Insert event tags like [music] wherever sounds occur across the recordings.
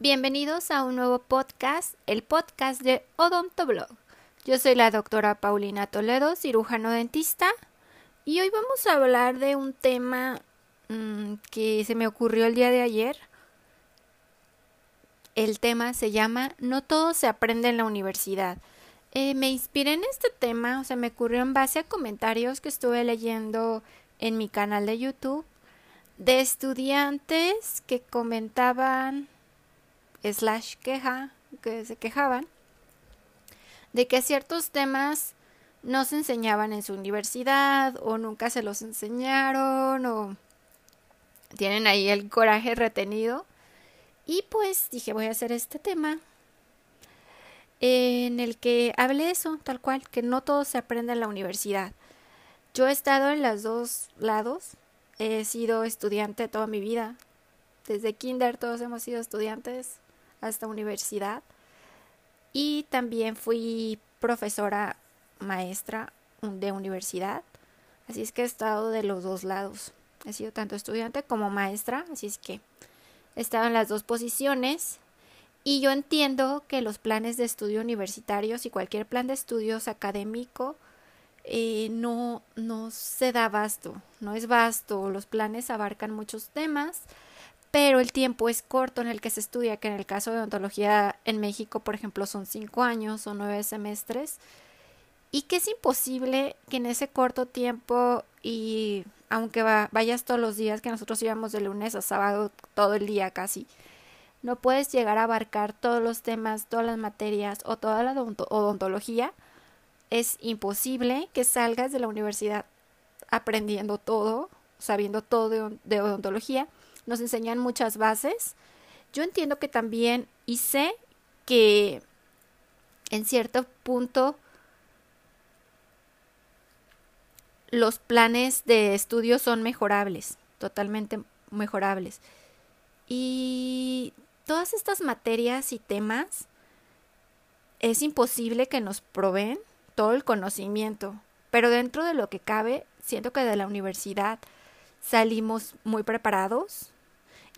Bienvenidos a un nuevo podcast, el podcast de Odontoblog. Yo soy la doctora Paulina Toledo, cirujano dentista, y hoy vamos a hablar de un tema mmm, que se me ocurrió el día de ayer. El tema se llama No todo se aprende en la universidad. Eh, me inspiré en este tema, o sea, me ocurrió en base a comentarios que estuve leyendo en mi canal de YouTube de estudiantes que comentaban slash queja que se quejaban de que ciertos temas no se enseñaban en su universidad o nunca se los enseñaron o tienen ahí el coraje retenido y pues dije voy a hacer este tema en el que hable eso tal cual que no todo se aprende en la universidad yo he estado en los dos lados. He sido estudiante toda mi vida. Desde kinder todos hemos sido estudiantes hasta universidad. Y también fui profesora maestra de universidad. Así es que he estado de los dos lados. He sido tanto estudiante como maestra. Así es que he estado en las dos posiciones. Y yo entiendo que los planes de estudio universitarios y cualquier plan de estudios académico eh, no, no se da vasto, no es vasto, los planes abarcan muchos temas, pero el tiempo es corto en el que se estudia, que en el caso de odontología en México, por ejemplo, son cinco años o nueve semestres, y que es imposible que en ese corto tiempo y aunque vayas todos los días, que nosotros íbamos de lunes a sábado todo el día casi, no puedes llegar a abarcar todos los temas, todas las materias o toda la odontología es imposible que salgas de la universidad aprendiendo todo, sabiendo todo de, odontología. Nos enseñan muchas bases. Yo entiendo que también y sé que en cierto punto los planes de estudio son mejorables, totalmente mejorables. Y todas estas materias y temas es imposible que nos proveen todo el conocimiento, pero dentro de lo que cabe, siento que de la universidad salimos muy preparados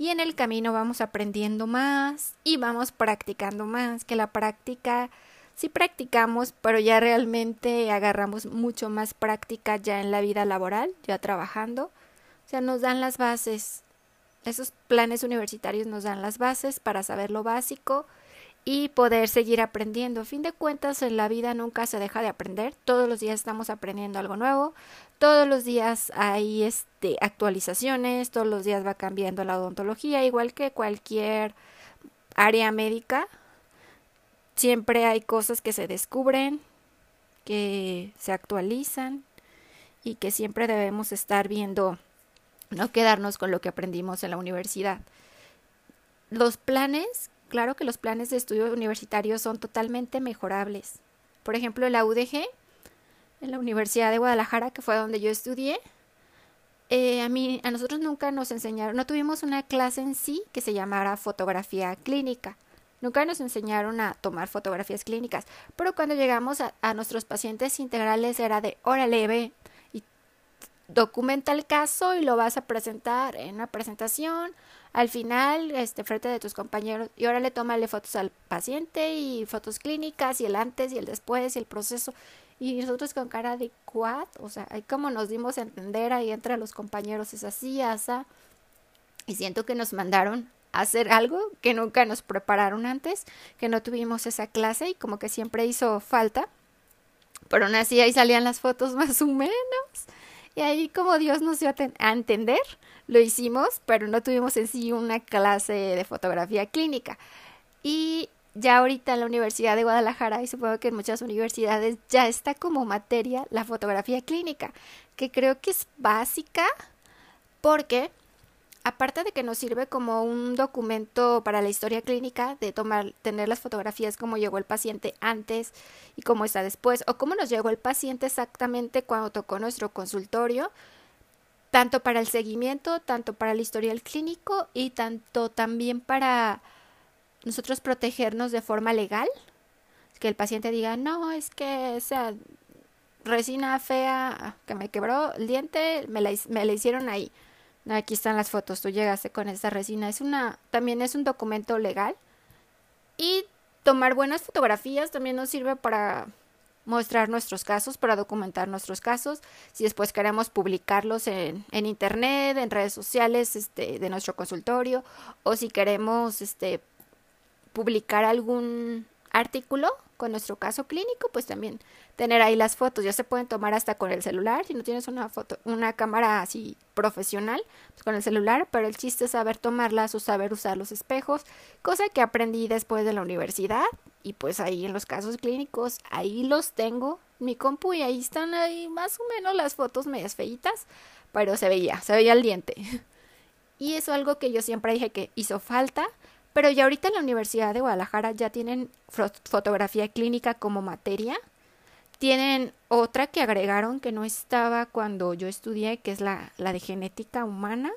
y en el camino vamos aprendiendo más y vamos practicando más, que la práctica sí practicamos, pero ya realmente agarramos mucho más práctica ya en la vida laboral, ya trabajando. O sea, nos dan las bases. Esos planes universitarios nos dan las bases para saber lo básico y poder seguir aprendiendo. A fin de cuentas, en la vida nunca se deja de aprender. Todos los días estamos aprendiendo algo nuevo. Todos los días hay este, actualizaciones. Todos los días va cambiando la odontología, igual que cualquier área médica. Siempre hay cosas que se descubren, que se actualizan y que siempre debemos estar viendo, no quedarnos con lo que aprendimos en la universidad. Los planes Claro que los planes de estudio universitarios son totalmente mejorables. Por ejemplo, la UDG, en la Universidad de Guadalajara, que fue donde yo estudié, eh, a mí, a nosotros nunca nos enseñaron, no tuvimos una clase en sí que se llamara fotografía clínica. Nunca nos enseñaron a tomar fotografías clínicas, pero cuando llegamos a, nuestros pacientes integrales era de, órale, ve, y documenta el caso y lo vas a presentar en una presentación al final, este, frente de tus compañeros, y ahora le tómale fotos al paciente y fotos clínicas y el antes y el después y el proceso. Y nosotros con cara de quad, o sea, ahí como nos dimos a entender ahí entre los compañeros, es así, asa. Y siento que nos mandaron a hacer algo que nunca nos prepararon antes, que no tuvimos esa clase y como que siempre hizo falta. Pero aún así ahí salían las fotos [laughs] más o menos. Y ahí como Dios nos dio a entender, lo hicimos, pero no tuvimos en sí una clase de fotografía clínica. Y ya ahorita en la Universidad de Guadalajara, y supongo que en muchas universidades ya está como materia la fotografía clínica, que creo que es básica porque aparte de que nos sirve como un documento para la historia clínica, de tomar, tener las fotografías cómo llegó el paciente antes y cómo está después, o cómo nos llegó el paciente exactamente cuando tocó nuestro consultorio, tanto para el seguimiento, tanto para el historial clínico y tanto también para nosotros protegernos de forma legal, que el paciente diga, no, es que esa resina fea que me quebró el diente, me la, me la hicieron ahí Aquí están las fotos, tú llegaste con esta resina. Es una, también es un documento legal Y tomar buenas fotografías también nos sirve para mostrar nuestros casos, para documentar nuestros casos. Si después queremos publicarlos en, en internet, en redes sociales este, de nuestro consultorio, o si queremos este, publicar algún artículo con nuestro caso clínico, pues también tener ahí las fotos. Ya se pueden tomar hasta con el celular, si no tienes una foto, una cámara así profesional, pues con el celular, pero el chiste es saber tomarlas o saber usar los espejos, cosa que aprendí después de la universidad y pues ahí en los casos clínicos, ahí los tengo, mi compu y ahí están ahí más o menos las fotos medias feitas, pero se veía, se veía el diente. [laughs] Y eso es algo que yo siempre dije que hizo falta, pero ya ahorita en la Universidad de Guadalajara ya tienen fotografía clínica como materia. Tienen otra que agregaron que no estaba cuando yo estudié, que es la, la de genética humana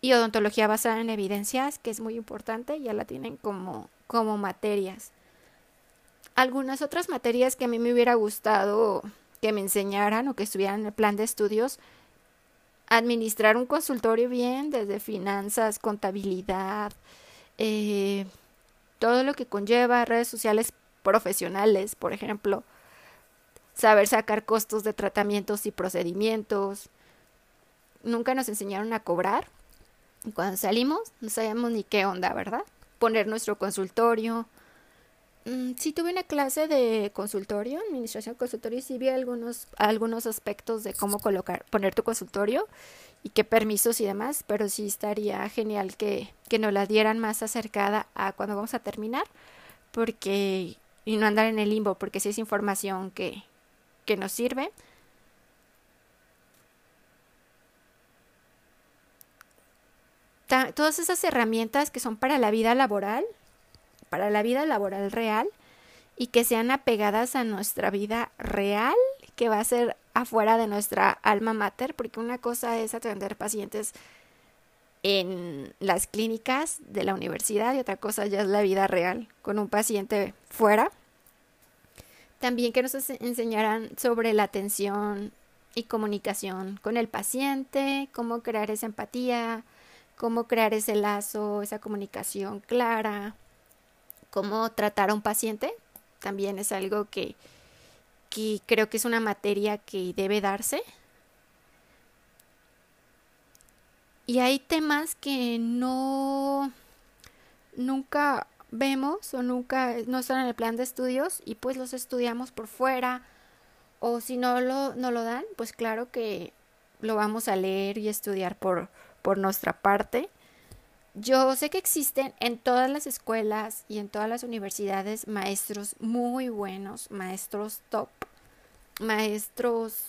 y odontología basada en evidencias, que es muy importante, ya la tienen como como materias. Algunas otras materias que a mí me hubiera gustado que me enseñaran o que estuvieran en el plan de estudios, administrar un consultorio bien, desde finanzas, contabilidad, eh, todo lo que conlleva redes sociales profesionales, por ejemplo, saber sacar costos de tratamientos y procedimientos. Nunca nos enseñaron a cobrar. Cuando salimos no sabíamos ni qué onda, ¿verdad? poner nuestro consultorio. Mm, sí tuve una clase de consultorio, administración consultorio, y sí vi algunos, algunos aspectos de cómo colocar, poner tu consultorio y qué permisos y demás, pero sí estaría genial que, que nos la dieran más acercada a cuando vamos a terminar, porque, y no andar en el limbo, porque sí es información que, que nos sirve. todas esas herramientas que son para la vida laboral, para la vida laboral real y que sean apegadas a nuestra vida real, que va a ser afuera de nuestra alma mater, porque una cosa es atender pacientes en las clínicas de la universidad y otra cosa ya es la vida real con un paciente fuera. También que nos enseñaran sobre la atención y comunicación con el paciente, cómo crear esa empatía, cómo crear ese lazo, esa comunicación clara, cómo tratar a un paciente, también es algo que, que creo que es una materia que debe darse. Y hay temas que no nunca vemos o nunca no están en el plan de estudios y pues los estudiamos por fuera o si no lo, no lo dan, pues claro que lo vamos a leer y estudiar por, por nuestra parte. Yo sé que existen en todas las escuelas y en todas las universidades maestros muy buenos, maestros top, maestros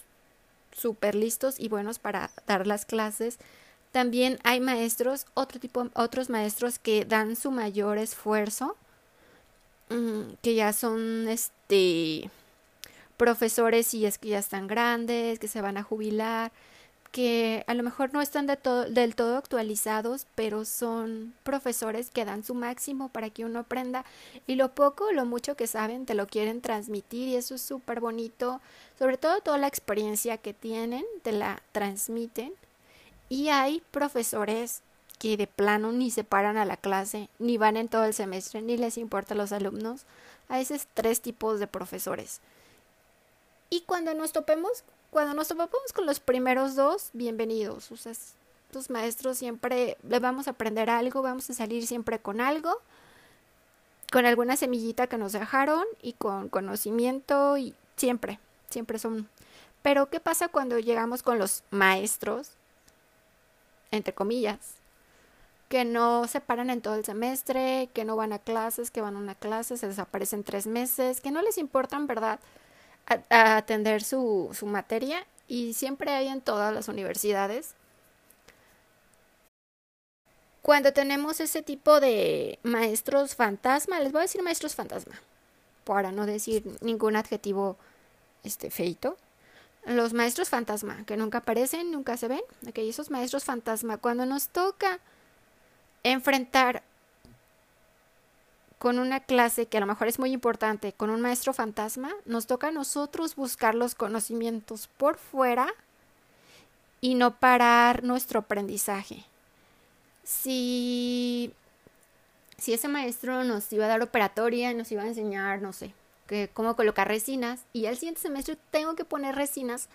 súper listos y buenos para dar las clases. También hay maestros, otro tipo, otros maestros que dan su mayor esfuerzo, mm, que ya son este profesores y es que ya están grandes, que se van a jubilar, que a lo mejor no están de del todo actualizados, pero son profesores que dan su máximo para que uno aprenda y lo poco o lo mucho que saben te lo quieren transmitir y eso es súper bonito, sobre todo toda la experiencia que tienen, te la transmiten y hay profesores que de plano ni se paran a la clase, ni van en todo el semestre, ni les importa a los alumnos. A esos tres tipos de profesores. Y cuando nos topemos cuando nos topamos con los primeros dos, bienvenidos. O sea, los maestros siempre le vamos a aprender algo, vamos a salir siempre con algo, con alguna semillita que nos dejaron y con conocimiento y siempre, siempre son. Pero ¿qué pasa cuando llegamos con los maestros, entre comillas, que no se paran en todo el semestre, que no van a clases, que van a una clase, se desaparecen tres meses, que no les importan, ¿verdad? A, atender su, su materia y siempre hay en todas las universidades. Cuando tenemos ese tipo de maestros fantasma, les voy a decir maestros fantasma, para no decir ningún adjetivo este feito. Los maestros fantasma, que nunca aparecen, nunca se ven, aquellos maestros fantasma, cuando nos toca enfrentar con una clase que a lo mejor es muy importante, con un maestro fantasma, nos toca a nosotros buscar los conocimientos por fuera y no parar nuestro aprendizaje. Si, si ese maestro nos iba a dar operatoria, nos iba a enseñar, no sé, que, cómo colocar resinas, y al siguiente semestre tengo que poner resinas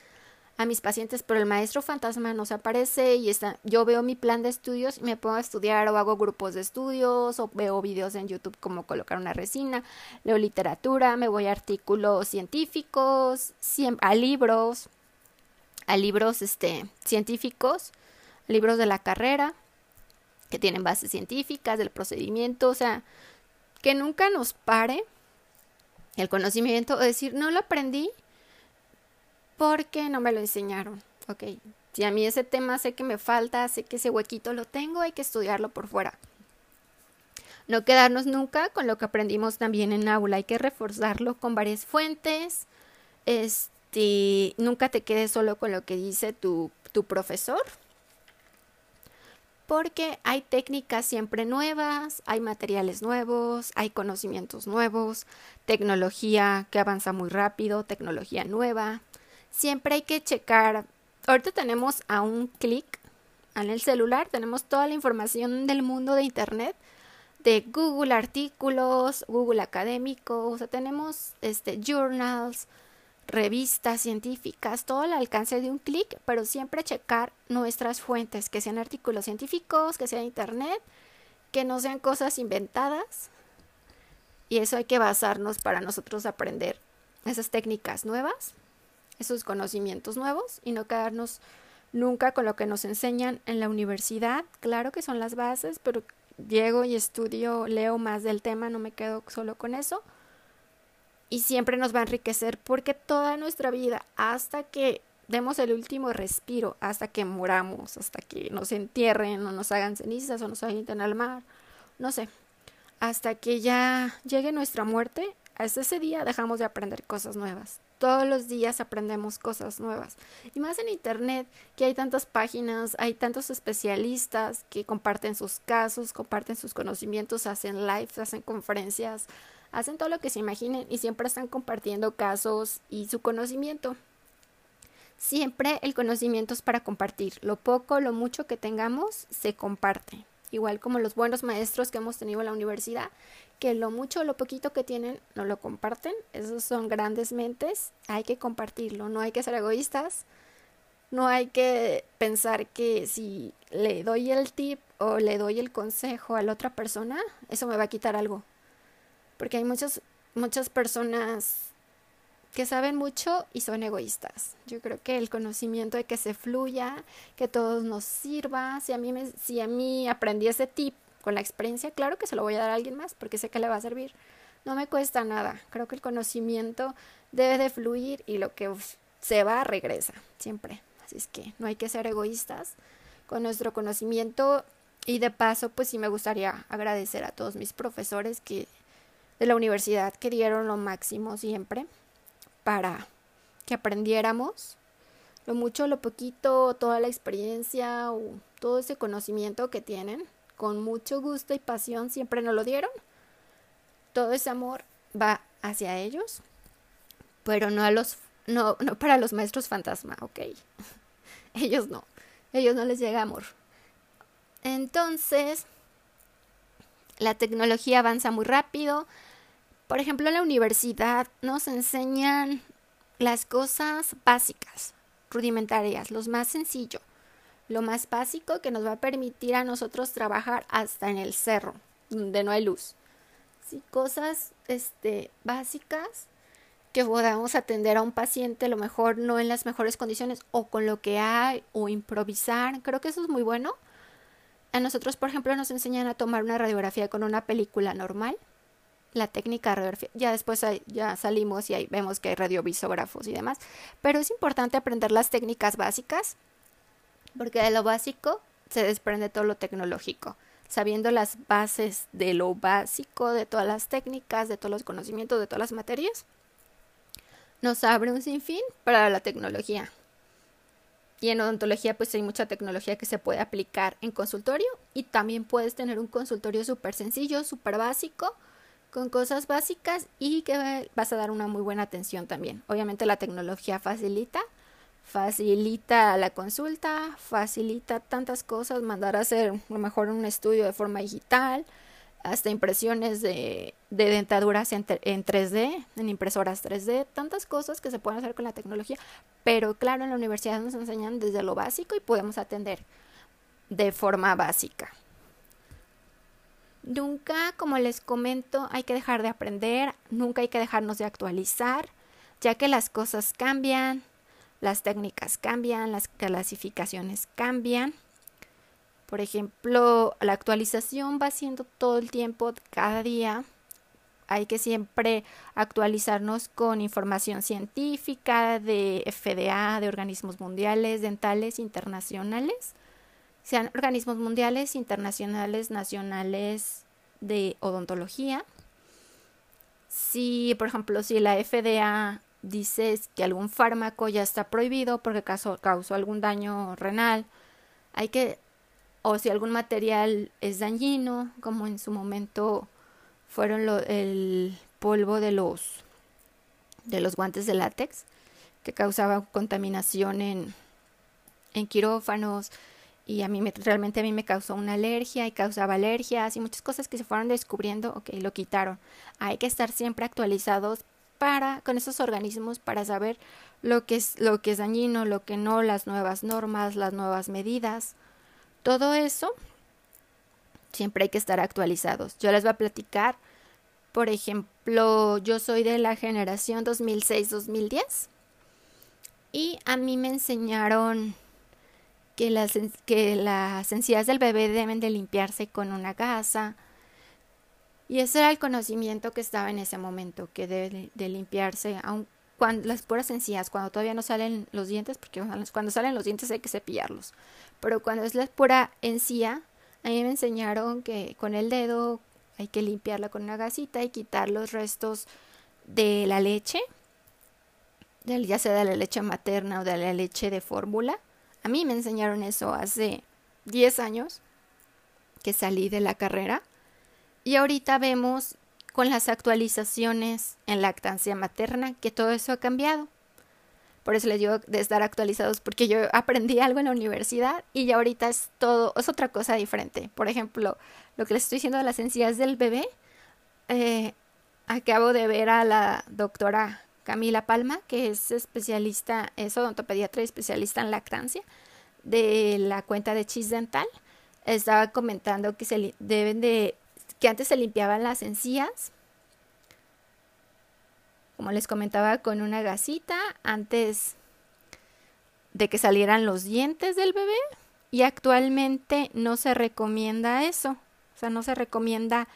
a mis pacientes, pero el maestro fantasma no se aparece y está, yo veo mi plan de estudios y me pongo a estudiar o hago grupos de estudios o veo videos en YouTube como colocar una resina, leo literatura, me voy a artículos científicos, a libros, a libros este, científicos, libros de la carrera que tienen bases científicas del procedimiento, o sea, que nunca nos pare el conocimiento o decir, no lo aprendí, porque no me lo enseñaron. Ok, si a mí ese tema sé que me falta, sé que ese huequito lo tengo, hay que estudiarlo por fuera. No quedarnos nunca con lo que aprendimos también en aula, hay que reforzarlo con varias fuentes. Este, nunca te quedes solo con lo que dice tu, tu profesor, porque hay técnicas siempre nuevas, hay materiales nuevos, hay conocimientos nuevos, tecnología que avanza muy rápido, tecnología nueva siempre hay que checar. Ahorita tenemos a un clic en el celular, tenemos toda la información del mundo de Internet, de Google artículos, Google académico, o sea, tenemos este, journals, revistas científicas, todo al alcance de un clic, pero siempre checar nuestras fuentes, que sean artículos científicos, que sea Internet, que no sean cosas inventadas. Y eso hay que basarnos para nosotros aprender esas técnicas nuevas esos conocimientos nuevos y no quedarnos nunca con lo que nos enseñan en la universidad. Claro que son las bases, pero llego y estudio, leo más del tema, no me quedo solo con eso. Y siempre nos va a enriquecer porque toda nuestra vida, hasta que demos el último respiro, hasta que moramos, hasta que nos entierren o nos hagan cenizas o nos avienten al mar, no sé, hasta que ya llegue nuestra muerte, hasta ese día dejamos de aprender cosas nuevas. Todos los días aprendemos cosas nuevas. Y más en Internet, que hay tantas páginas, hay tantos especialistas que comparten sus casos, comparten sus conocimientos, hacen lives, hacen conferencias, hacen todo lo que se imaginen y siempre están compartiendo casos y su conocimiento. Siempre el conocimiento es para compartir. Lo poco, lo mucho que tengamos, se comparte. Igual como los buenos maestros que hemos tenido en la universidad, que lo mucho o lo poquito que tienen no lo comparten. Esos son grandes mentes. Hay que compartirlo. No hay que ser egoístas. No hay que pensar que si le doy el tip o le doy el consejo a la otra persona, eso me va a quitar algo. Porque hay muchas, muchas personas que saben mucho y son egoístas. Yo creo que el conocimiento de que se fluya, que todos nos sirva. Si a mí, me, si a mí aprendí ese tip con la experiencia, claro que se lo voy a dar a alguien más porque sé que le va a servir. No me cuesta nada. Creo que el conocimiento debe de fluir y lo que se va regresa, siempre. Así es que no hay que ser egoístas con nuestro conocimiento y de paso, pues sí me gustaría agradecer a todos mis profesores que de la universidad que dieron lo máximo siempre para que aprendiéramos lo mucho, lo poquito, toda la experiencia o todo ese conocimiento que tienen con mucho gusto y pasión siempre nos lo dieron. Todo ese amor va hacia ellos, pero no a los no, no para los maestros fantasma, ok. [laughs] ellos no. Ellos no les llega amor. Entonces, la tecnología avanza muy rápido. Por ejemplo, en la universidad nos enseñan las cosas básicas, rudimentarias, los más sencillo lo más básico que nos va a permitir a nosotros trabajar hasta en el cerro, donde no hay luz. Sí, cosas este, básicas que podamos atender a un paciente, a lo mejor no en las mejores condiciones o con lo que hay o improvisar. Creo que eso es muy bueno. A nosotros, por ejemplo, nos enseñan a tomar una radiografía con una película normal, la técnica de radiografía. Ya después ya salimos y ahí vemos que hay radiovisógrafos y demás, pero es importante aprender las técnicas básicas porque de lo básico se desprende todo lo tecnológico. Sabiendo las bases de lo básico, de todas las técnicas, de todos los conocimientos, de todas las materias, nos abre un sinfín para la tecnología. Y en odontología pues hay mucha tecnología que se puede aplicar en consultorio y también puedes tener un consultorio súper sencillo, súper básico, con cosas básicas y que vas a dar una muy buena atención también. Obviamente la tecnología facilita, facilita la consulta, facilita tantas cosas, mandar a hacer a lo mejor un estudio de forma digital, hasta impresiones de, dentaduras en, en, 3D, en impresoras 3D, tantas cosas que se pueden hacer con la tecnología, pero claro, en la universidad nos enseñan desde lo básico y podemos atender de forma básica. Nunca, como les comento, hay que dejar de aprender, nunca hay que dejarnos de actualizar, ya que las cosas cambian, las técnicas cambian, las clasificaciones cambian. Por ejemplo, la actualización va siendo todo el tiempo, cada día. Hay que siempre actualizarnos con información científica de FDA, de organismos mundiales, dentales, internacionales, sean organismos mundiales, internacionales, nacionales de odontología. Si, por ejemplo, si la FDA dice que algún fármaco ya está prohibido porque causó, algún daño renal, hay que o si algún material es dañino, como en su momento fueron el polvo de los de los guantes de látex que causaba contaminación en, en quirófanos y a mí me, realmente a mí me causó una alergia y causaba alergias y muchas cosas que se fueron descubriendo, ok, lo quitaron. Hay que estar siempre actualizados para con esos organismos para saber lo que es lo que es dañino, lo que no, las nuevas normas, las nuevas medidas. Todo eso siempre hay que estar actualizados. Yo les voy a platicar, por ejemplo, yo soy de la generación 2006-2010 y a mí me enseñaron que las, que las encías del bebé deben de limpiarse con una gasa. Y ese era el conocimiento que estaba en ese momento, que debe de, limpiarse, aun cuando las puras encías, cuando todavía no salen los dientes, porque cuando salen los dientes hay que cepillarlos. Pero cuando es la pura encía, a mí me enseñaron que con el dedo hay que limpiarla con una gasita y quitar los restos de la leche, ya sea de la leche materna o de la leche de fórmula. A mí me enseñaron eso hace 10 años que salí de la carrera. Y ahorita vemos con las actualizaciones en lactancia materna que todo eso ha cambiado. Por eso les digo de estar actualizados, porque yo aprendí algo en la universidad y ya ahorita es todo, es otra cosa diferente. Por ejemplo, lo que les estoy diciendo de las encías del bebé, eh, acabo de ver a la doctora Camila Palma, que es especialista, es odontopediatra y especialista en lactancia, de la cuenta de Chis Dental. Estaba comentando que se deben de, que antes se limpiaban las encías como les comentaba, con una gasita antes de que salieran los dientes del bebé y actualmente no se recomienda eso. O sea, no se recomienda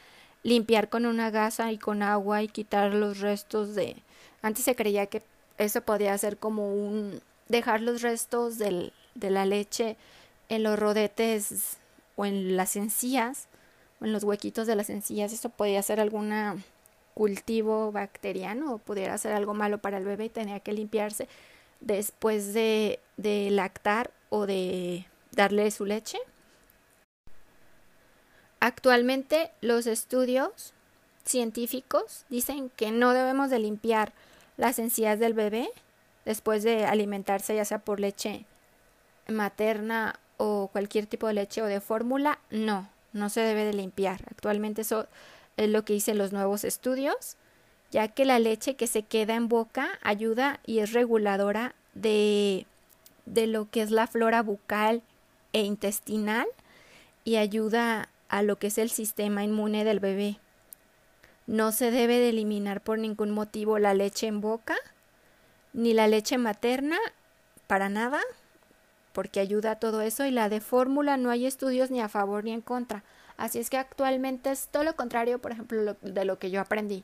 limpiar con una gasa y con agua y quitar los restos de... Antes se creía que eso podía ser como un... dejar los restos del, de la leche en los rodetes o en las encías o en los huequitos de las encías. Eso podía ser alguna cultivo bacteriano o pudiera ser algo malo para el bebé y tenía que limpiarse después de, de lactar o de darle su leche. Actualmente los estudios científicos dicen que no debemos de limpiar las encías del bebé después de alimentarse ya sea por leche materna o cualquier tipo de leche o de fórmula, no, no se debe de limpiar. Actualmente eso es lo que dicen los nuevos estudios, ya que la leche que se queda en boca ayuda y es reguladora de, de lo que es la flora bucal e intestinal y ayuda a lo que es el sistema inmune del bebé. No se debe de eliminar por ningún motivo la leche en boca, ni la leche materna, para nada, porque ayuda a todo eso, y la de fórmula no hay estudios ni a favor ni en contra. Así es que actualmente es todo lo contrario, por ejemplo, de lo que yo aprendí.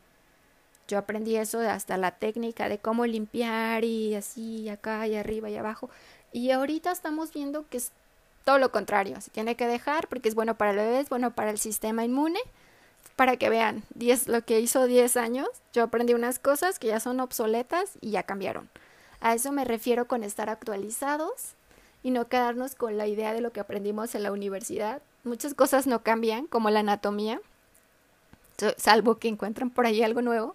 Yo aprendí eso hasta la técnica de cómo limpiar y así, acá y arriba y abajo. Y ahorita estamos viendo que es todo lo contrario. Se tiene que dejar porque es bueno para el bebé, es bueno para el sistema inmune. Para que vean, lo que hizo 10 años, yo aprendí unas cosas que ya son obsoletas y ya cambiaron. A eso me refiero con estar actualizados y no quedarnos con la idea de lo que aprendimos en la universidad Muchas cosas no cambian, como la anatomía, salvo que encuentren por ahí algo nuevo,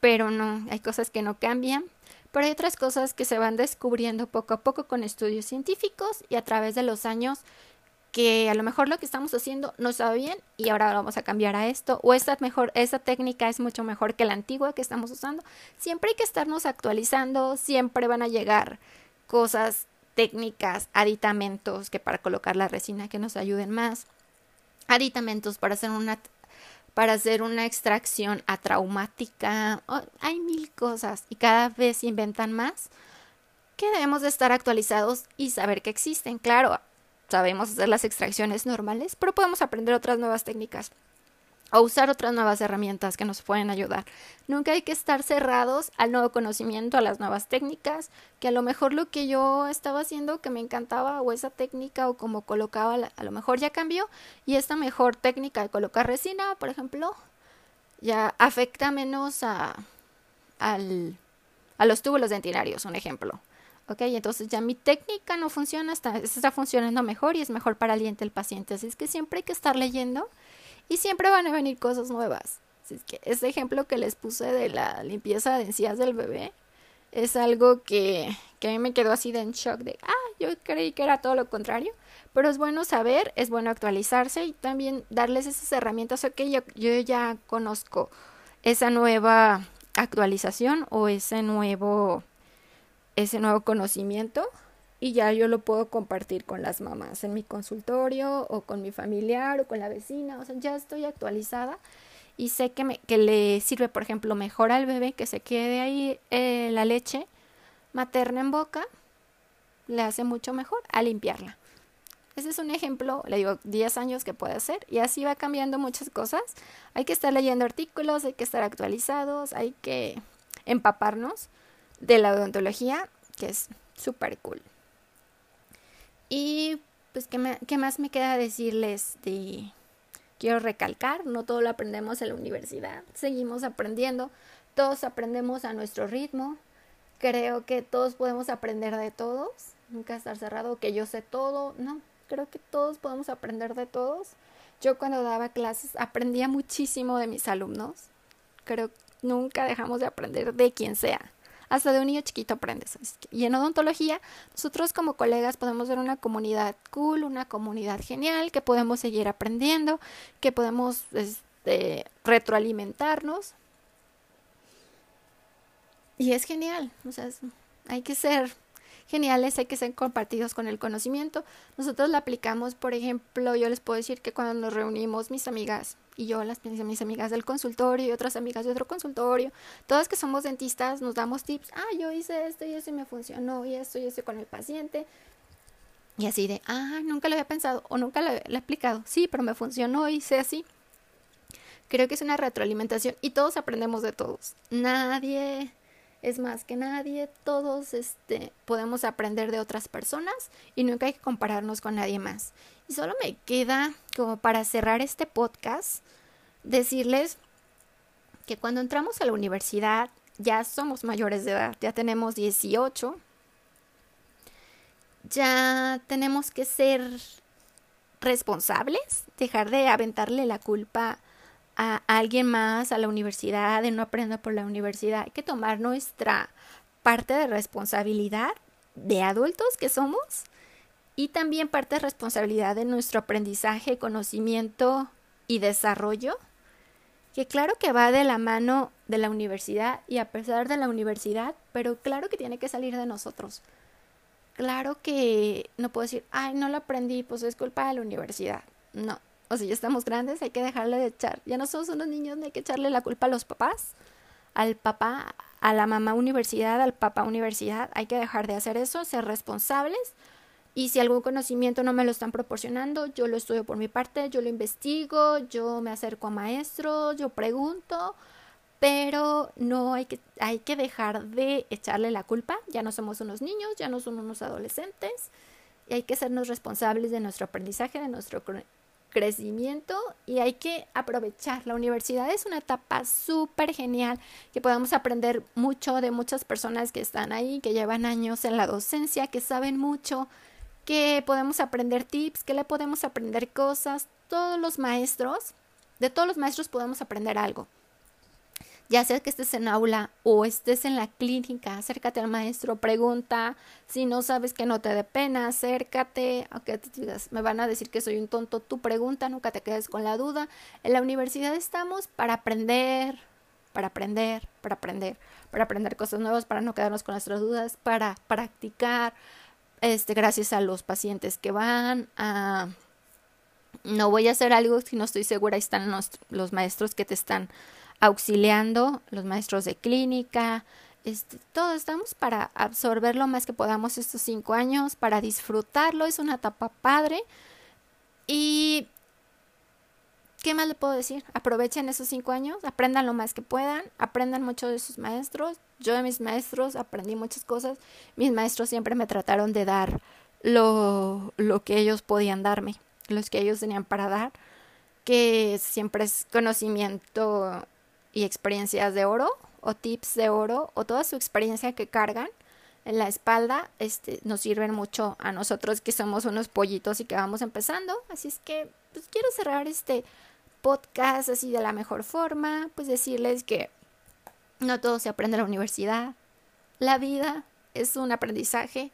pero no, hay cosas que no cambian. Pero hay otras cosas que se van descubriendo poco a poco con estudios científicos y a través de los años que a lo mejor lo que estamos haciendo no estaba bien y ahora vamos a cambiar a esto o esta mejor esta técnica es mucho mejor que la antigua que estamos usando. Siempre hay que estarnos actualizando, siempre van a llegar cosas técnicas, aditamentos que para colocar la resina que nos ayuden más, aditamentos para hacer una para hacer una extracción atraumática, hay mil cosas y cada vez inventan más que debemos de estar actualizados y saber que existen. Claro, sabemos hacer las extracciones normales, pero podemos aprender otras nuevas técnicas o usar otras nuevas herramientas que nos pueden ayudar. Nunca hay que estar cerrados al nuevo conocimiento, a las nuevas técnicas, que a lo mejor lo que yo estaba haciendo que me encantaba o esa técnica o como colocaba, a lo mejor ya cambió y esta mejor técnica de colocar resina, por ejemplo, ya afecta menos a, al, a los túbulos dentinarios, un ejemplo. Ok, entonces ya mi técnica no funciona, está, está funcionando mejor y es mejor para el diente del paciente. Así es que siempre hay que estar leyendo y siempre van a venir cosas nuevas. Así es que ese ejemplo que les puse de la limpieza de encías del bebé es algo que, que a mí me quedó así de en shock de, ah, yo creí que era todo lo contrario. Pero es bueno saber, es bueno actualizarse y también darles esas herramientas. Ok, yo, yo ya conozco esa nueva actualización o ese nuevo ese nuevo conocimiento y ya yo lo puedo compartir con las mamás en mi consultorio o con mi familiar o con la vecina, o sea, ya estoy actualizada y sé que, me, que le sirve, por ejemplo, mejor al bebé que se quede ahí eh, la leche materna en boca, le hace mucho mejor a limpiarla. Ese es un ejemplo, le digo, 10 años que puede hacer y así va cambiando muchas cosas. Hay que estar leyendo artículos, hay que estar actualizados, hay que empaparnos de la odontología, que es súper cool. Y pues, ¿qué, ¿qué más me queda decirles de... Quiero recalcar, no todo lo aprendemos en la universidad, seguimos aprendiendo, todos aprendemos a nuestro ritmo, creo que todos podemos aprender de todos, nunca estar cerrado, que yo sé todo, no, creo que todos podemos aprender de todos. Yo cuando daba clases aprendía muchísimo de mis alumnos, creo que nunca dejamos de aprender de quien sea hasta de un niño chiquito aprendes. Y en odontología, nosotros como colegas podemos ver una comunidad cool, una comunidad genial, que podemos seguir aprendiendo, que podemos este, retroalimentarnos. Y es genial, o sea, hay que ser geniales, hay que ser compartidos con el conocimiento. Nosotros la aplicamos, por ejemplo, yo les puedo decir que cuando nos reunimos mis amigas y yo, las mis amigas del consultorio y otras amigas de otro consultorio, todas que somos dentistas, nos damos tips, ah, yo hice esto y eso y me funcionó y esto y eso con el paciente. Y así de, ah, nunca lo había pensado o nunca lo, lo he aplicado. Sí, pero me funcionó, y hice así. Creo que es una retroalimentación y todos aprendemos de todos. Nadie es más que nadie, todos este, podemos aprender de otras personas y nunca hay que compararnos con nadie más. Y solo me queda, como para cerrar este podcast, decirles que cuando entramos a la universidad ya somos mayores de edad, ya tenemos 18, ya tenemos que ser responsables, dejar de aventarle la culpa a alguien más, a la universidad, de no aprender por la universidad. Hay que tomar nuestra parte de responsabilidad de adultos que somos y también parte de responsabilidad de nuestro aprendizaje, conocimiento y desarrollo, que claro que va de la mano de la universidad y a pesar de la universidad, pero claro que tiene que salir de nosotros. Claro que no puedo decir, ay, no lo aprendí, pues es culpa de la universidad. No, o sea, ya estamos grandes, hay que dejarle de echar. Ya no somos unos niños, no hay que echarle la culpa a los papás, al papá, a la mamá universidad, al papá universidad. Hay que dejar de hacer eso, ser responsables. Y si algún conocimiento no me lo están proporcionando, yo lo estudio por mi parte, yo lo investigo, yo me acerco a maestros, yo pregunto, pero no hay que, hay que dejar de echarle la culpa. Ya no somos unos niños, ya no somos unos adolescentes y hay que sernos responsables de nuestro aprendizaje, de nuestro crecimiento y hay que aprovechar. La universidad es una etapa súper genial que podemos aprender mucho de muchas personas que están ahí, que llevan años en la docencia, que saben mucho, que podemos aprender tips, que le podemos aprender cosas. Todos los maestros, de todos los maestros podemos aprender algo. Ya sea que estés en aula o estés en la clínica, acércate al maestro, pregunta, si no sabes que no te dé pena, acércate, aunque te digas, me van a decir que soy un tonto, tú pregunta, nunca te quedes con la duda. En la universidad estamos para aprender, para aprender, para aprender, para aprender cosas nuevas, para no quedarnos con nuestras dudas, para practicar, este, gracias a los pacientes que van a... No voy a hacer algo si no estoy segura, están los maestros que te están auxiliando, los maestros de clínica, este, todos estamos para absorber lo más que podamos estos cinco años, para disfrutarlo, es una etapa padre. Y, ¿qué más le puedo decir? Aprovechen esos cinco años, aprendan lo más que puedan, aprendan mucho de sus maestros. Yo de mis maestros aprendí muchas cosas. Mis maestros siempre me trataron de dar lo, lo que ellos podían darme, los que ellos tenían para dar, que siempre es conocimiento y experiencias de oro o tips de oro o toda su experiencia que cargan en la espalda este, nos sirven mucho a nosotros que somos unos pollitos y que vamos empezando. Así es que pues, quiero cerrar este podcast así de la mejor forma, pues decirles que no todo se aprende en la universidad. La vida es un aprendizaje.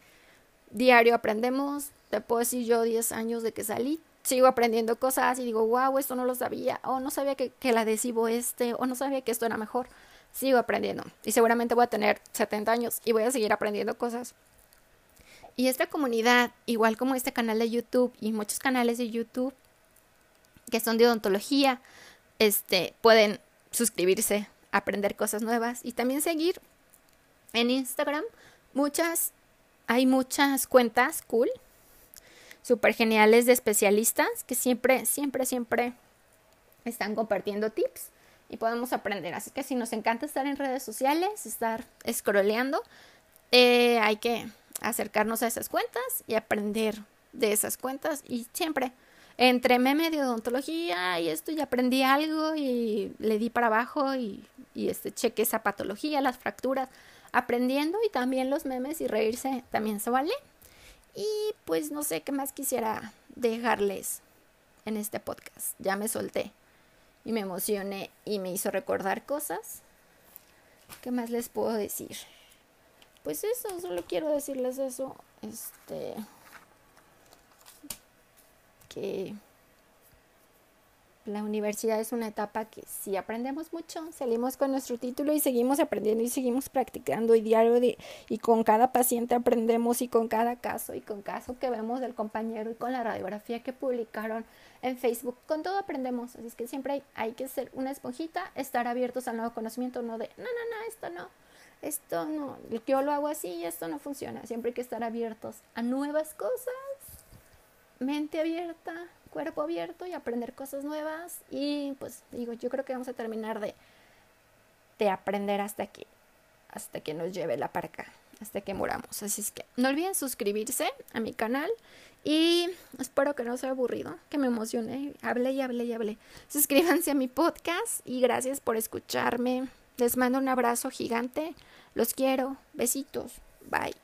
Diario aprendemos. Te puedo decir yo 10 años de que salí sigo aprendiendo cosas y digo, wow, esto no lo sabía, o no sabía que, que el adhesivo este, o no sabía que esto era mejor. Sigo aprendiendo y seguramente voy a tener 70 años y voy a seguir aprendiendo cosas. Y esta comunidad, igual como este canal de YouTube y muchos canales de YouTube que son de odontología, este, pueden suscribirse, aprender cosas nuevas y también seguir en Instagram. Muchas, hay muchas cuentas cool súper geniales de especialistas que siempre, siempre, siempre están compartiendo tips y podemos aprender. Así que si nos encanta estar en redes sociales, estar scrolleando, eh, hay que acercarnos a esas cuentas y aprender de esas cuentas y siempre entre meme de odontología y esto y aprendí algo y le di para abajo y, y este cheque esa patología, las fracturas, aprendiendo y también los memes y reírse también se vale. Y pues no sé qué más quisiera dejarles en este podcast. Ya me solté y me emocioné y me hizo recordar cosas. ¿Qué más les puedo decir? Pues eso, solo quiero decirles eso. Este. Que la universidad es una etapa que si aprendemos mucho, salimos con nuestro título y seguimos aprendiendo y seguimos practicando y diario de, y con cada paciente aprendemos y con cada caso y con caso que vemos del compañero y con la radiografía que publicaron en Facebook, con todo aprendemos, así que siempre hay, hay que ser una esponjita, estar abiertos al nuevo conocimiento, no de, no, no, no, esto no, esto no, yo lo hago así y esto no funciona, siempre hay que estar abiertos a nuevas cosas, mente abierta, cuerpo abierto y aprender cosas nuevas. Y pues digo, yo creo que vamos a terminar de, de aprender hasta que, hasta que nos lleve la parca, hasta que muramos. Así es que no olviden suscribirse a mi canal y espero que no sea aburrido, que me emocione. Hablé y hablé y hablé. Suscríbanse a mi podcast y gracias por escucharme. Les mando un abrazo gigante. Los quiero. Besitos. Bye.